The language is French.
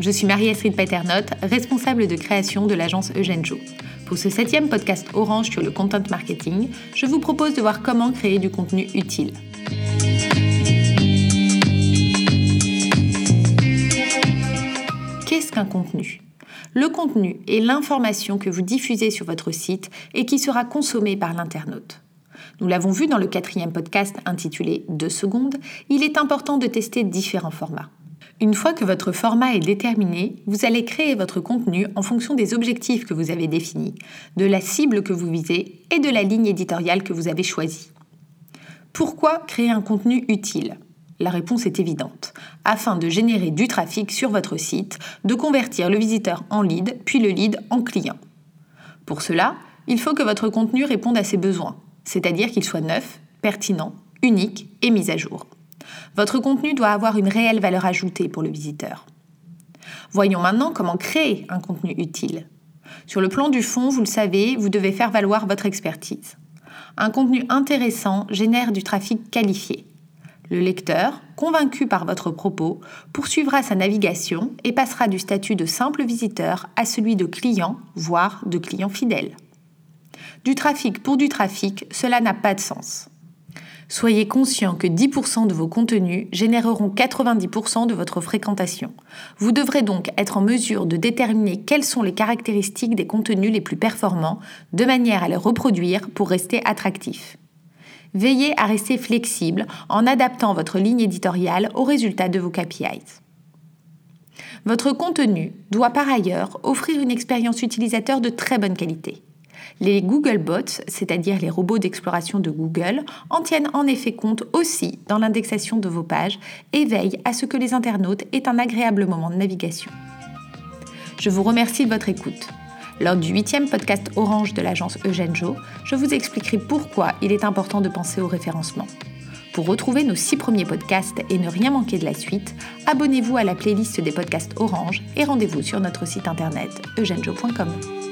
Je suis Marie-Astrid Paternotte, responsable de création de l'agence Eugène Jo. Pour ce septième podcast Orange sur le content marketing, je vous propose de voir comment créer du contenu utile. Qu'est-ce qu'un contenu? Le contenu est l'information que vous diffusez sur votre site et qui sera consommée par l'internaute. Nous l'avons vu dans le quatrième podcast intitulé 2 secondes, il est important de tester différents formats. Une fois que votre format est déterminé, vous allez créer votre contenu en fonction des objectifs que vous avez définis, de la cible que vous visez et de la ligne éditoriale que vous avez choisie. Pourquoi créer un contenu utile? La réponse est évidente. Afin de générer du trafic sur votre site, de convertir le visiteur en lead, puis le lead en client. Pour cela, il faut que votre contenu réponde à ses besoins, c'est-à-dire qu'il soit neuf, pertinent, unique et mis à jour. Votre contenu doit avoir une réelle valeur ajoutée pour le visiteur. Voyons maintenant comment créer un contenu utile. Sur le plan du fond, vous le savez, vous devez faire valoir votre expertise. Un contenu intéressant génère du trafic qualifié. Le lecteur, convaincu par votre propos, poursuivra sa navigation et passera du statut de simple visiteur à celui de client, voire de client fidèle. Du trafic pour du trafic, cela n'a pas de sens. Soyez conscient que 10% de vos contenus généreront 90% de votre fréquentation. Vous devrez donc être en mesure de déterminer quelles sont les caractéristiques des contenus les plus performants de manière à les reproduire pour rester attractif. Veillez à rester flexible en adaptant votre ligne éditoriale aux résultats de vos KPIs. Votre contenu doit par ailleurs offrir une expérience utilisateur de très bonne qualité. Les Google Bots, c'est-à-dire les robots d'exploration de Google, en tiennent en effet compte aussi dans l'indexation de vos pages et veillent à ce que les internautes aient un agréable moment de navigation. Je vous remercie de votre écoute. Lors du huitième podcast Orange de l'agence Eugène Jo, je vous expliquerai pourquoi il est important de penser au référencement. Pour retrouver nos six premiers podcasts et ne rien manquer de la suite, abonnez-vous à la playlist des podcasts Orange et rendez-vous sur notre site internet eugenejo.com.